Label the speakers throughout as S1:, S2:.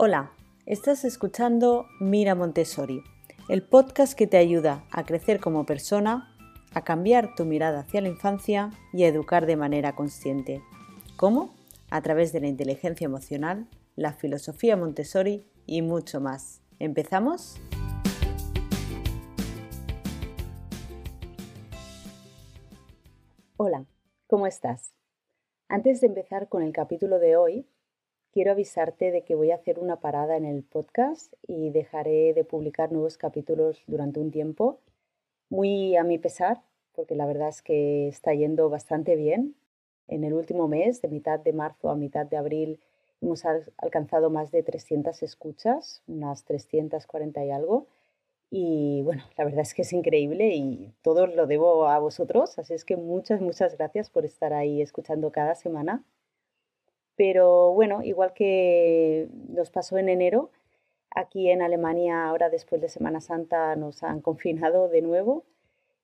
S1: Hola, estás escuchando Mira Montessori, el podcast que te ayuda a crecer como persona, a cambiar tu mirada hacia la infancia y a educar de manera consciente. ¿Cómo? A través de la inteligencia emocional, la filosofía Montessori y mucho más. ¿Empezamos? Hola, ¿cómo estás? Antes de empezar con el capítulo de hoy, quiero avisarte de que voy a hacer una parada en el podcast y dejaré de publicar nuevos capítulos durante un tiempo, muy a mi pesar, porque la verdad es que está yendo bastante bien. En el último mes, de mitad de marzo a mitad de abril, hemos alcanzado más de 300 escuchas, unas 340 y algo. Y bueno, la verdad es que es increíble y todo lo debo a vosotros, así es que muchas, muchas gracias por estar ahí escuchando cada semana. Pero bueno, igual que nos pasó en enero, aquí en Alemania ahora después de Semana Santa nos han confinado de nuevo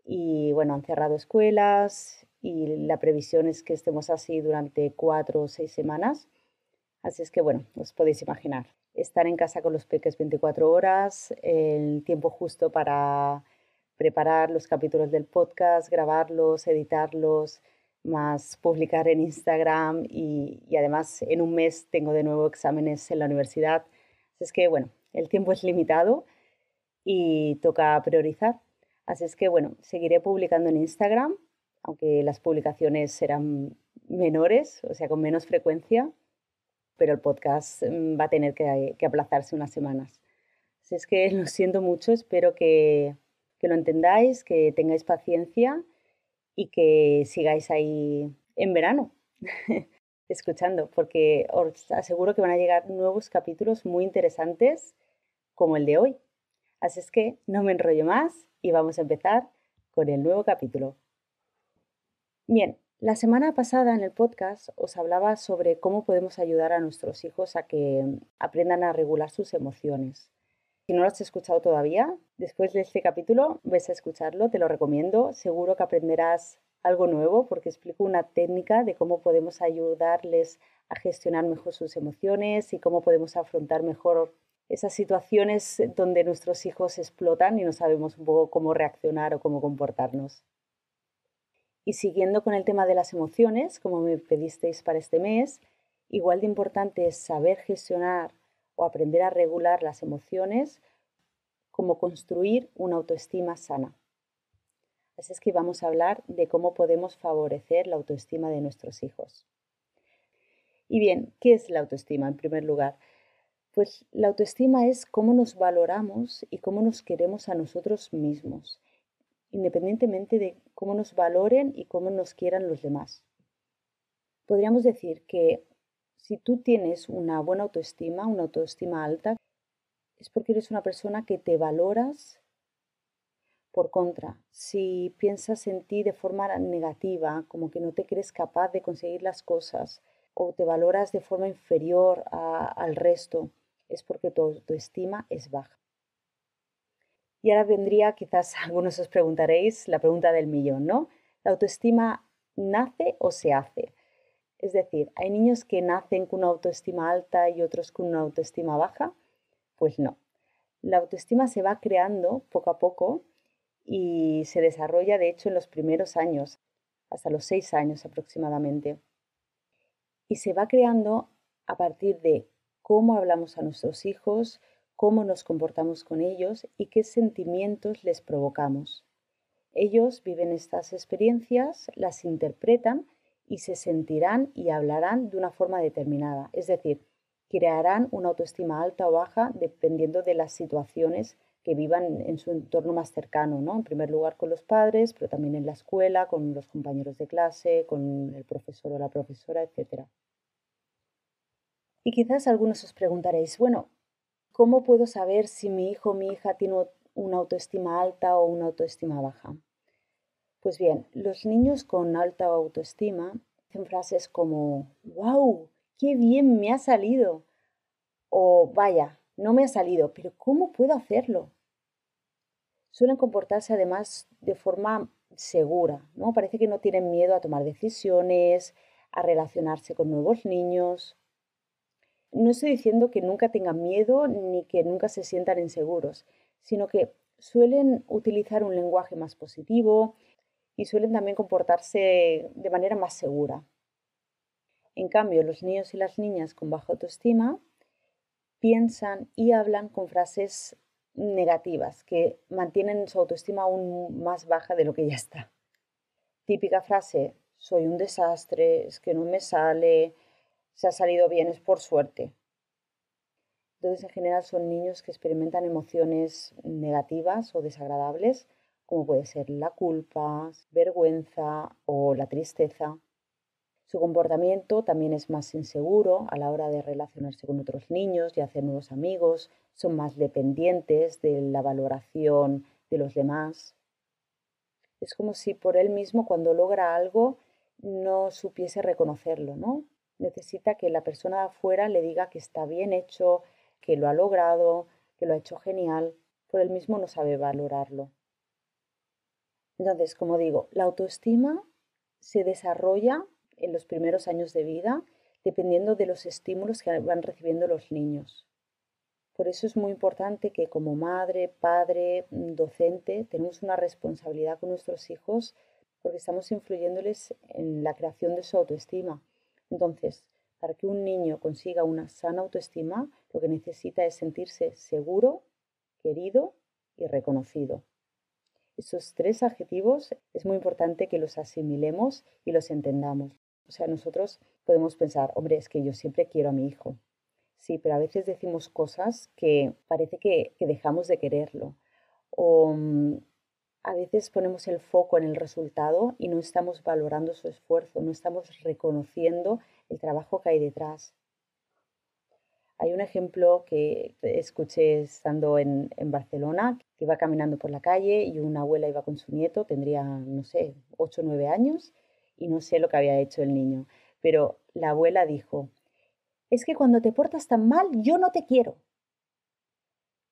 S1: y bueno, han cerrado escuelas y la previsión es que estemos así durante cuatro o seis semanas. Así es que bueno, os podéis imaginar, estar en casa con los peques 24 horas, el tiempo justo para preparar los capítulos del podcast, grabarlos, editarlos, más publicar en Instagram y, además en un mes tengo de nuevo exámenes en la universidad. Así es que bueno, el tiempo es limitado y toca priorizar. Así es que bueno, seguiré publicando en Instagram, aunque las publicaciones serán menores, o sea, con menos frecuencia, pero el podcast mm, va a tener que, aplazarse unas semanas. Así es que lo siento mucho, espero que, que lo entendáis, que tengáis paciencia y que sigáis ahí en verano escuchando, porque os aseguro que van a llegar nuevos capítulos muy interesantes como el de hoy. Así es que no me enrollo más y vamos a empezar con el nuevo capítulo. Bien, la semana pasada en el podcast os hablaba sobre cómo podemos ayudar a nuestros hijos a que aprendan a regular sus emociones. Si no lo has escuchado todavía, después de este capítulo ves a escucharlo, te lo recomiendo. Seguro que aprenderás algo nuevo porque explico una técnica de cómo podemos ayudarles a gestionar mejor sus emociones y cómo podemos afrontar mejor esas situaciones donde nuestros hijos explotan y no sabemos un poco cómo reaccionar o cómo comportarnos. Y siguiendo con el tema de las emociones, como me pedisteis para este mes, igual de importante es saber gestionar o aprender a regular las emociones como construir una autoestima sana. Así es que vamos a hablar de cómo podemos favorecer la autoestima de nuestros hijos. Y bien, ¿qué es la autoestima en primer lugar? Pues la autoestima es cómo nos valoramos y cómo nos queremos a nosotros mismos, independientemente de cómo nos valoren y cómo nos quieran los demás. Podríamos decir que si tú tienes una buena autoestima, una autoestima alta, es porque eres una persona que te valoras. Por contra, si piensas en ti de forma negativa, como que no te crees capaz de conseguir las cosas o te valoras de forma inferior al resto, es porque tu autoestima es baja. Y ahora vendría, quizás algunos os preguntaréis, la pregunta del millón, ¿no? ¿La autoestima nace o se hace? Es decir, ¿hay niños que nacen con una autoestima alta y otros con una autoestima baja? Pues no. La autoestima se va creando poco a poco y se desarrolla, de hecho, en los primeros años, hasta los seis años aproximadamente. Y se va creando a partir de cómo hablamos a nuestros hijos, cómo nos comportamos con ellos y qué sentimientos les provocamos. Ellos viven estas experiencias, las interpretan y se sentirán y hablarán de una forma determinada. Es decir, crearán una autoestima alta o baja dependiendo de las situaciones que vivan en su entorno más cercano, ¿no? En primer lugar con los padres, pero también en la escuela, con los compañeros de clase, con el profesor o la profesora, etc. Y quizás algunos os preguntaréis, bueno, ¿cómo puedo saber si mi hijo o mi hija tiene una autoestima alta o una autoestima baja? Pues bien, los niños con alta autoestima hacen frases como, wow, qué bien me ha salido. O vaya, no me ha salido, pero ¿cómo puedo hacerlo? Suelen comportarse además de forma segura, ¿no? Parece que no tienen miedo a tomar decisiones, a relacionarse con nuevos niños. no estoy diciendo que nunca tengan miedo ni que nunca se sientan inseguros, sino que suelen utilizar un lenguaje más positivo y suelen también comportarse de manera más segura. En cambio, los niños y las niñas con baja autoestima piensan y hablan con frases negativas que mantienen su autoestima aún más baja de lo que ya está. Típica frase, soy un desastre, es que no me sale, se ha salido bien, es por suerte. Entonces, en general son niños que experimentan emociones negativas o desagradables, como puede ser la culpa, vergüenza o la tristeza. Su comportamiento también es más inseguro a la hora de relacionarse con otros niños y hacer nuevos amigos, son más dependientes de la valoración de los demás. Es como si por él mismo cuando logra algo no supiese reconocerlo, ¿no? Necesita que la persona de afuera le diga que está bien hecho, que lo ha logrado, que lo ha hecho genial, por él mismo no sabe valorarlo. Entonces, como digo, la autoestima se desarrolla en los primeros años de vida dependiendo de los estímulos que van recibiendo los niños. Por eso es muy importante que como madre, padre, docente, tenemos una responsabilidad con nuestros hijos porque estamos influyéndoles en la creación de su autoestima. Entonces, para que un niño consiga una sana autoestima, lo que necesita es sentirse seguro, querido y reconocido. Esos tres adjetivos es muy importante que los asimilemos y los entendamos. O sea, nosotros podemos pensar, hombre, es que yo siempre quiero a mi hijo. Sí, pero a veces decimos cosas que parece que, dejamos de quererlo. O mm, a veces ponemos el foco en el resultado y no estamos valorando su esfuerzo, no estamos reconociendo el trabajo que hay detrás. Hay un ejemplo que escuché estando en, en, Barcelona, que iba caminando por la calle y una abuela iba con su nieto, tendría, no sé, 8 o 9 años, y no sé lo que había hecho el niño, pero la abuela dijo, es que cuando te portas tan mal, yo no te quiero.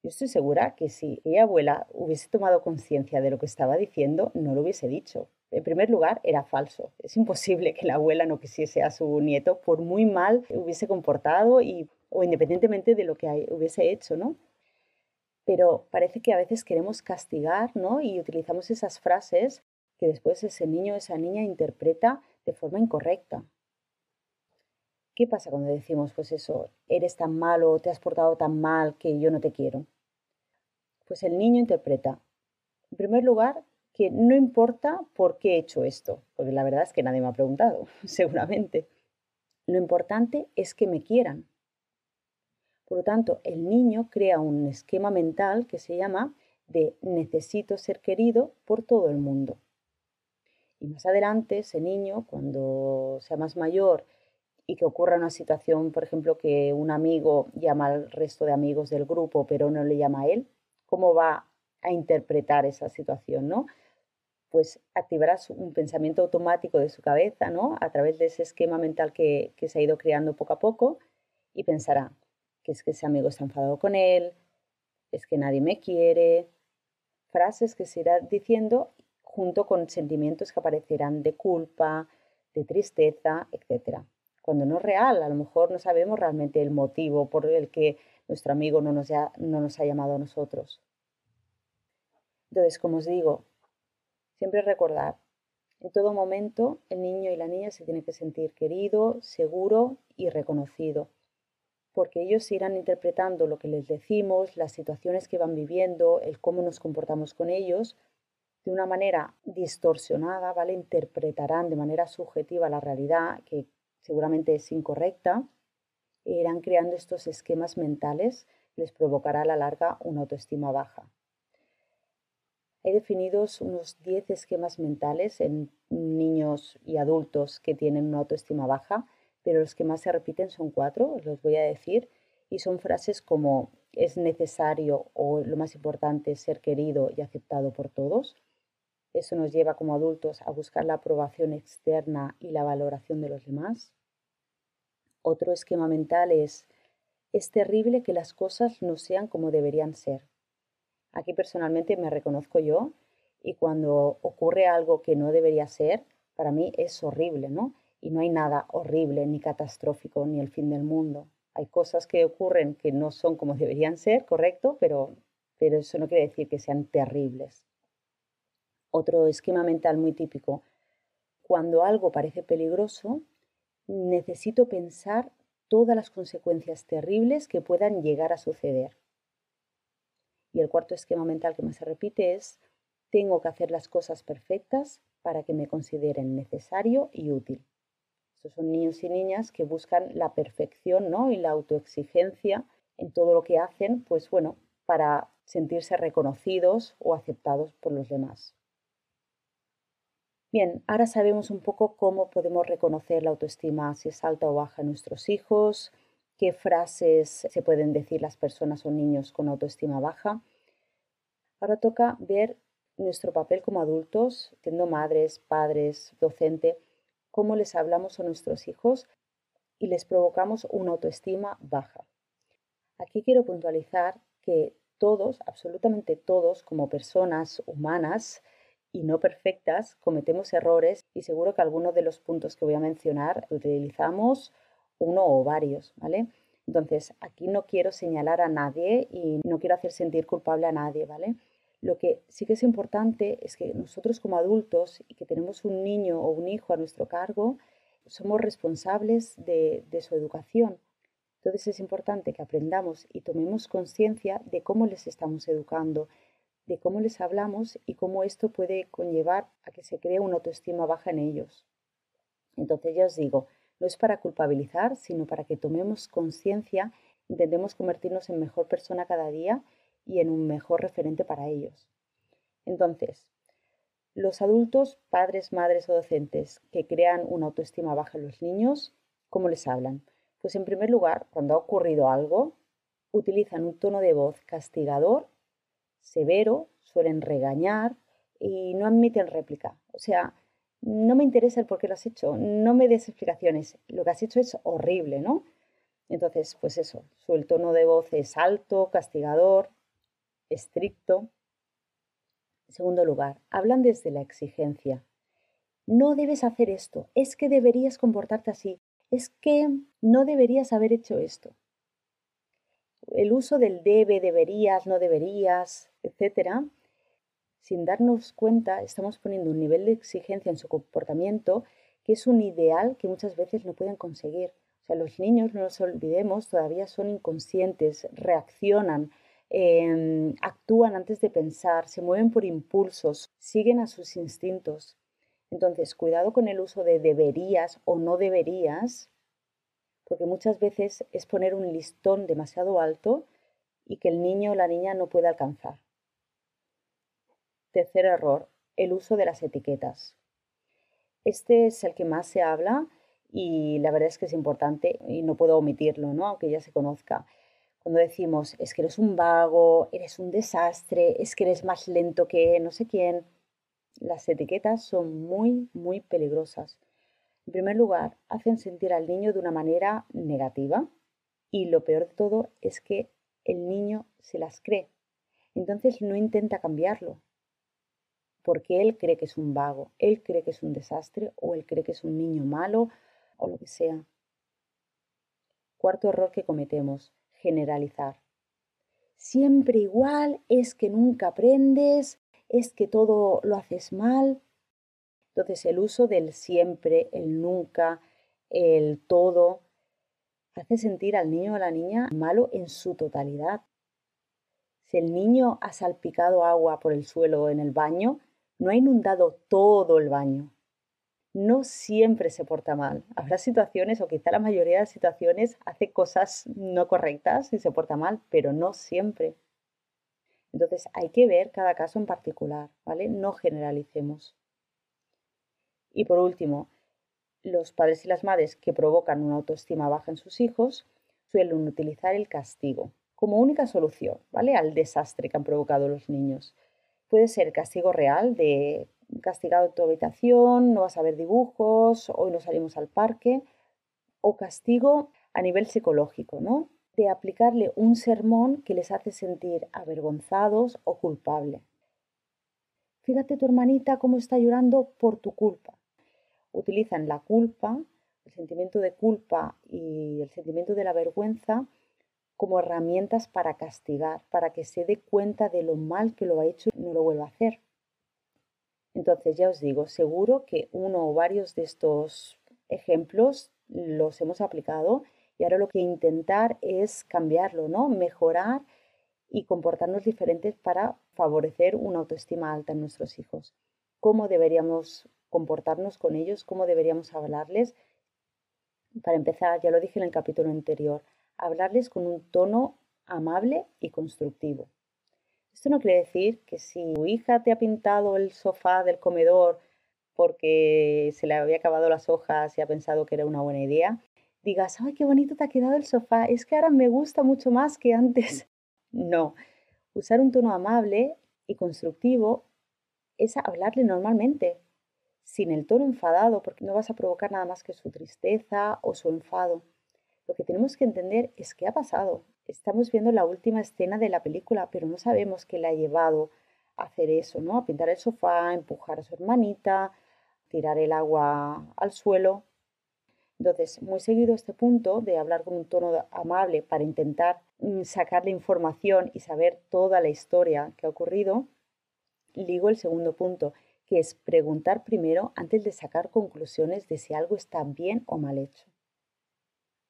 S1: Yo estoy segura que si mi abuela hubiese tomado conciencia de lo que estaba diciendo, no lo hubiese dicho. En primer lugar, era falso. Es imposible que la abuela no quisiese a su nieto por muy mal hubiese comportado y, o independientemente de lo que hubiese hecho, ¿no? Pero parece que a veces queremos castigar, ¿no? Y utilizamos esas frases que después ese niño o esa niña interpreta de forma incorrecta. ¿Qué pasa cuando decimos, pues eso, eres tan malo, te has portado tan mal que yo no te quiero? Pues el niño interpreta, en primer lugar, que no importa por qué he hecho esto, porque la verdad es que nadie me ha preguntado, seguramente. Lo importante es que me quieran. Por lo tanto, el niño crea un esquema mental que se llama de necesito ser querido por todo el mundo. Y más adelante, ese niño, cuando sea más mayor y que ocurra una situación, por ejemplo, que un amigo llama al resto de amigos del grupo, pero no le llama a él, ¿cómo va a interpretar esa situación, no? Pues activará un pensamiento automático de su cabeza, ¿no? A través de ese esquema mental que, que se ha ido creando poco a poco y pensará que es que ese amigo está enfadado con él, es que nadie me quiere, frases que se irá diciendo junto con sentimientos que aparecerán de culpa, de tristeza, etc. Cuando no es real, a lo mejor no sabemos realmente el motivo por el que nuestro amigo no nos, ha, no nos ha llamado a nosotros. Entonces, como os digo, siempre recordar, en todo momento el niño y la niña se tienen que sentir querido, seguro y reconocido, porque ellos irán interpretando lo que les decimos, las situaciones que van viviendo, el cómo nos comportamos con ellos, de una manera distorsionada, ¿vale? Interpretarán de manera subjetiva la realidad, que seguramente es incorrecta, e irán creando estos esquemas mentales les provocará a la larga una autoestima baja. Hay definidos unos 10 esquemas mentales en niños y adultos que tienen una autoestima baja, pero los que más se repiten son cuatro, os los voy a decir, y son frases como es necesario o lo más importante es ser querido y aceptado por todos, eso nos lleva como adultos a buscar la aprobación externa y la valoración de los demás. Otro esquema mental es, es terrible que las cosas no sean como deberían ser. Aquí personalmente me reconozco yo y cuando ocurre algo que no debería ser, para mí es horrible, ¿no? Y no hay nada horrible ni catastrófico ni el fin del mundo. Hay cosas que ocurren que no son como deberían ser, correcto, pero, pero eso no quiere decir que sean terribles. Otro esquema mental muy típico. Cuando algo parece peligroso, necesito pensar todas las consecuencias terribles que puedan llegar a suceder. Y el cuarto esquema mental que más se repite es, tengo que hacer las cosas perfectas para que me consideren necesario y útil. Estos son niños y niñas que buscan la perfección ¿no? y la autoexigencia en todo lo que hacen, pues bueno, para sentirse reconocidos o aceptados por los demás. Bien, ahora sabemos un poco cómo podemos reconocer la autoestima, si es alta o baja en nuestros hijos, qué frases se pueden decir las personas o niños con autoestima baja. Ahora toca ver nuestro papel como adultos, siendo madres, padres, docente, cómo les hablamos a nuestros hijos y les provocamos una autoestima baja. Aquí quiero puntualizar que todos, absolutamente todos, como personas humanas, y no perfectas, cometemos errores y seguro que algunos de los puntos que voy a mencionar utilizamos uno o varios, ¿vale? Entonces, aquí no quiero señalar a nadie y no quiero hacer sentir culpable a nadie, ¿vale? Lo que sí que es importante es que nosotros como adultos y que tenemos un niño o un hijo a nuestro cargo, somos responsables de, su educación. Entonces es importante que aprendamos y tomemos conciencia de cómo les estamos educando, de cómo les hablamos y cómo esto puede conllevar a que se cree una autoestima baja en ellos. Entonces ya os digo, no es para culpabilizar, sino para que tomemos conciencia, intentemos convertirnos en mejor persona cada día y en un mejor referente para ellos. Entonces, los adultos, padres, madres o docentes que crean una autoestima baja en los niños, ¿cómo les hablan? Pues en primer lugar, cuando ha ocurrido algo, utilizan un tono de voz castigador severo, suelen regañar y no admiten réplica. O sea, no me interesa el por qué lo has hecho, no me des explicaciones, lo que has hecho es horrible, ¿no? Entonces, pues eso, su tono de voz es alto, castigador, estricto. En segundo lugar, hablan desde la exigencia. No debes hacer esto, es que deberías comportarte así, es que no deberías haber hecho esto el uso del debe, deberías, no deberías, etcétera, sin darnos cuenta, estamos poniendo un nivel de exigencia en su comportamiento que es un ideal que muchas veces no pueden conseguir. O sea, los niños, no nos olvidemos, todavía son inconscientes, reaccionan, em, actúan antes de pensar, se mueven por impulsos, siguen a sus instintos. Entonces, cuidado con el uso de deberías o no deberías, porque muchas veces es poner un listón demasiado alto y que el niño o la niña no puede alcanzar. Tercer error, el uso de las etiquetas. Este es el que más se habla y la verdad es que es importante y no puedo omitirlo, ¿no? aunque ya se conozca. Cuando decimos es que eres un vago, eres un desastre, es que eres más lento que no sé quién, las etiquetas son muy, muy peligrosas en primer lugar, hacen sentir al niño de una manera negativa y lo peor de todo es que el niño se las cree. Entonces no intenta cambiarlo porque él cree que es un vago, él cree que es un desastre o él cree que es un niño malo o lo que sea. Cuarto error que cometemos, generalizar. Siempre igual, es que nunca aprendes, es que todo lo haces mal. Entonces el uso del siempre, el nunca, el todo, hace sentir al niño o a la niña malo en su totalidad. Si el niño ha salpicado agua por el suelo en el baño, no ha inundado todo el baño. No siempre se porta mal. Habrá situaciones, o quizá la mayoría de situaciones, hace cosas no correctas y se porta mal, pero no siempre. Entonces hay que ver cada caso en particular, ¿vale? No generalicemos. Y por último, los padres y las madres que provocan una autoestima baja en sus hijos suelen utilizar el castigo como única solución, ¿vale? Al desastre que han provocado los niños. Puede ser castigo real de castigado tu habitación, no vas a ver dibujos, hoy no salimos al parque, o castigo a nivel psicológico, ¿no? De aplicarle un sermón que les hace sentir avergonzados o culpables. Fíjate tu hermanita cómo está llorando por tu culpa utilizan la culpa, el sentimiento de culpa y el sentimiento de la vergüenza como herramientas para castigar, para que se dé cuenta de lo mal que lo ha hecho y no lo vuelva a hacer. Entonces, ya os digo, seguro que uno o varios de estos ejemplos los hemos aplicado y ahora lo que intentar es cambiarlo, ¿no? Mejorar y comportarnos diferentes para favorecer una autoestima alta en nuestros hijos. ¿Cómo deberíamos comportarnos con ellos? ¿Cómo deberíamos hablarles? Para empezar, ya lo dije en el capítulo anterior, hablarles con un tono amable y constructivo. Esto no quiere decir que si tu hija te ha pintado el sofá del comedor porque se le había acabado las hojas y ha pensado que era una buena idea, digas, ay, qué bonito te ha quedado el sofá, es que ahora me gusta mucho más que antes. No, usar un tono amable y constructivo es hablarle normalmente, sin el tono enfadado, porque no vas a provocar nada más que su tristeza o su enfado. Lo que tenemos que entender es qué ha pasado. Estamos viendo la última escena de la película, pero no sabemos qué le ha llevado a hacer eso, ¿no? A pintar el sofá, a empujar a su hermanita, tirar el agua al suelo. Entonces, muy seguido este punto de hablar con un tono amable para intentar mm, sacarle información y saber toda la historia que ha ocurrido, ligo el segundo punto, que es preguntar primero antes de sacar conclusiones de si algo está bien o mal hecho.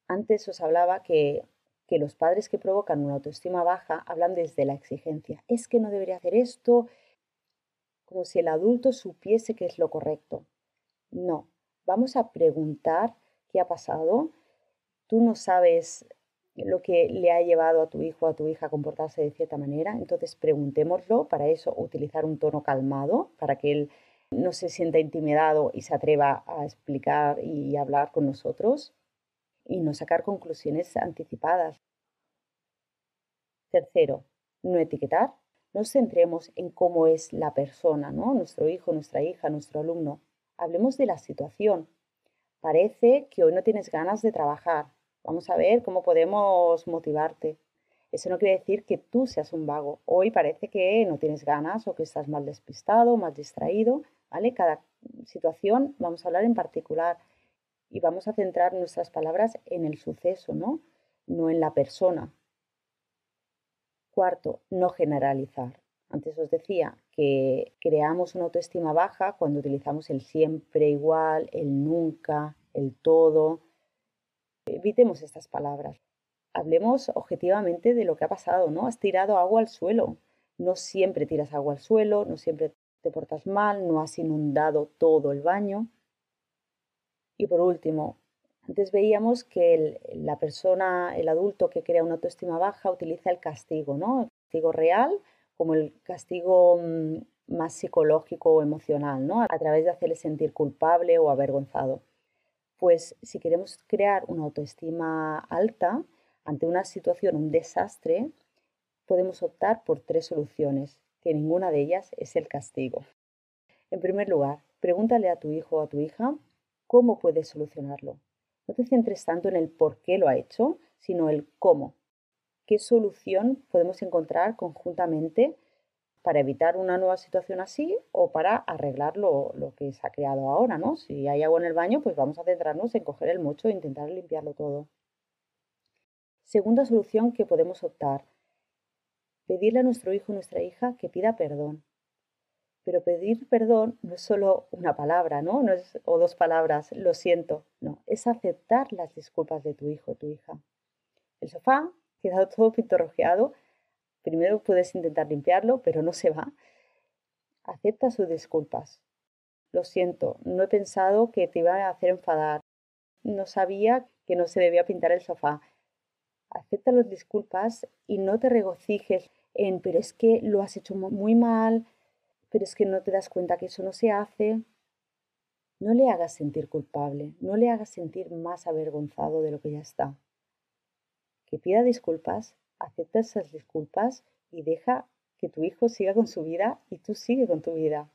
S1: Antes os hablaba que, que los padres que provocan una autoestima baja hablan desde la exigencia. Es que no debería hacer esto, como si el adulto supiese que es lo correcto. No, vamos a preguntar qué ha pasado. Tú no sabes lo que le ha llevado a tu hijo o a tu hija a comportarse de cierta manera, entonces preguntémoslo, para eso utilizar un tono calmado, para que él no se sienta intimidado y se atreva a explicar y hablar con nosotros y no sacar conclusiones anticipadas. Tercero, no etiquetar. Nos centremos en cómo es la persona, ¿no? Nuestro hijo, nuestra hija, nuestro alumno. Hablemos de la situación. Parece que hoy no tienes ganas de trabajar. Vamos a ver cómo podemos motivarte. Eso no quiere decir que tú seas un vago. Hoy parece que no tienes ganas o que estás mal despistado, mal distraído, ¿vale? Cada situación vamos a hablar en particular y vamos a centrar nuestras palabras en el suceso, ¿no? No en la persona. Cuarto, no generalizar. Antes os decía que creamos una autoestima baja cuando utilizamos el siempre igual, el nunca, el todo. Evitemos estas palabras. Hablemos objetivamente de lo que ha pasado, ¿no? Has tirado agua al suelo. No siempre tiras agua al suelo, no siempre te portas mal, no has inundado todo el baño. Y por último, antes veíamos que la persona, el adulto que crea una autoestima baja utiliza el castigo, ¿no? El castigo real como el castigo mm, más psicológico o emocional, ¿no? A través de hacerle sentir culpable o avergonzado. Pues si queremos crear una autoestima alta ante una situación, un desastre, podemos optar por tres soluciones, que ninguna de ellas es el castigo. En primer lugar, pregúntale a tu hijo o a tu hija cómo puedes solucionarlo. No te centres tanto en el por qué lo ha hecho, sino el cómo. ¿Qué solución podemos encontrar conjuntamente para evitar una nueva situación así o para arreglar lo, que se ha creado ahora, ¿no? Si hay agua en el baño, pues vamos a centrarnos en coger el mocho e intentar limpiarlo todo. Segunda solución que podemos optar, pedirle a nuestro hijo o nuestra hija que pida perdón. Pero pedir perdón no es solo una palabra, ¿no? no es, o dos palabras, lo siento. No, es aceptar las disculpas de tu hijo o tu hija. El sofá quedado todo pintorrojeado. Primero puedes intentar limpiarlo, pero no se va. Acepta sus disculpas. Lo siento, no he pensado que te iba a hacer enfadar. No sabía que no se debía pintar el sofá. Acepta las disculpas y no te regocijes en, pero es que lo has hecho muy mal, pero es que no te das cuenta que eso no se hace. No le hagas sentir culpable, no le hagas sentir más avergonzado de lo que ya está. Que pida disculpas, acepta esas disculpas y deja que tu hijo siga con su vida y tú sigue con tu vida.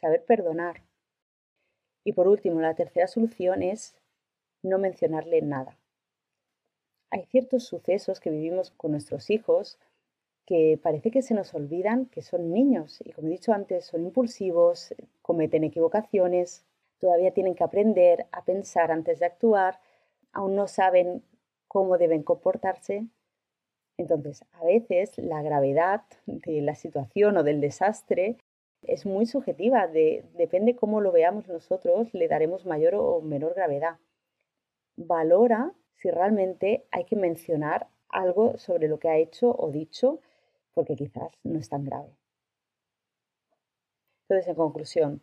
S1: Saber perdonar. Y por último, la tercera solución es no mencionarle nada. Hay ciertos sucesos que vivimos con nuestros hijos que parece que se nos olvidan que son niños y como he dicho antes son impulsivos, cometen equivocaciones, todavía tienen que aprender a pensar antes de actuar, aún no saben cómo deben comportarse. Entonces, a veces la gravedad de la situación o del desastre es muy subjetiva, depende cómo lo veamos nosotros, le daremos mayor o menor gravedad. Valora si realmente hay que mencionar algo sobre lo que ha hecho o dicho, porque quizás no es tan grave. Entonces, en conclusión,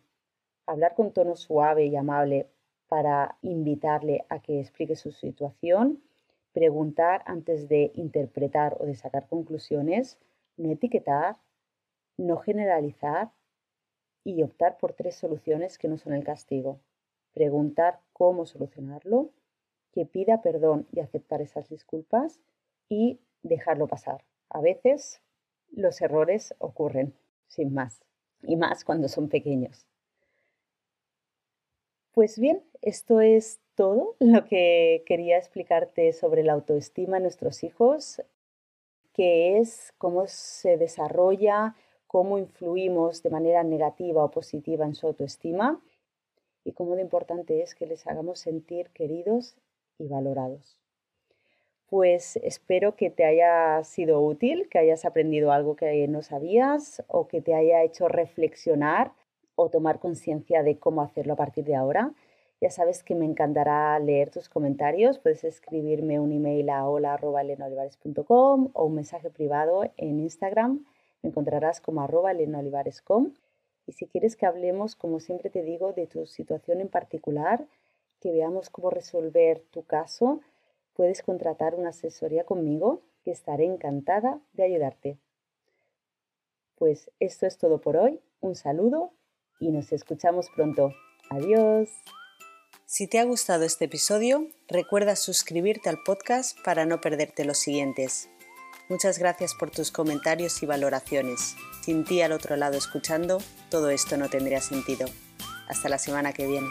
S1: hablar con tono suave y amable para invitarle a que explique su situación, preguntar antes de interpretar o de sacar conclusiones, no etiquetar, no generalizar y optar por tres soluciones que no son el castigo. Preguntar cómo solucionarlo, que pida perdón y aceptar esas disculpas y dejarlo pasar. A veces los errores ocurren, sin más, y más cuando son pequeños. Pues bien, esto es todo lo que quería explicarte sobre la autoestima en nuestros hijos, qué es, cómo se desarrolla, cómo influimos de manera negativa o positiva en su autoestima y cómo de importante es que les hagamos sentir queridos y valorados. Pues espero que te haya sido útil, que hayas aprendido algo que no sabías o que te haya hecho reflexionar o tomar conciencia de cómo hacerlo a partir de ahora. Ya sabes que me encantará leer tus comentarios. Puedes escribirme un email a hola.elenoolivares.com o un mensaje privado en Instagram. Me encontrarás como arroba elenoolivares.com. Y si quieres que hablemos, como siempre te digo, de tu situación en particular, que veamos cómo resolver tu caso, puedes contratar una asesoría conmigo, que estaré encantada de ayudarte. Pues esto es todo por hoy. Un saludo y nos escuchamos pronto. Adiós.
S2: Si te ha gustado este episodio, recuerda suscribirte al podcast para no perderte los siguientes. Muchas gracias por tus comentarios y valoraciones. Sin ti al otro lado escuchando, todo esto no tendría sentido. Hasta la semana que viene.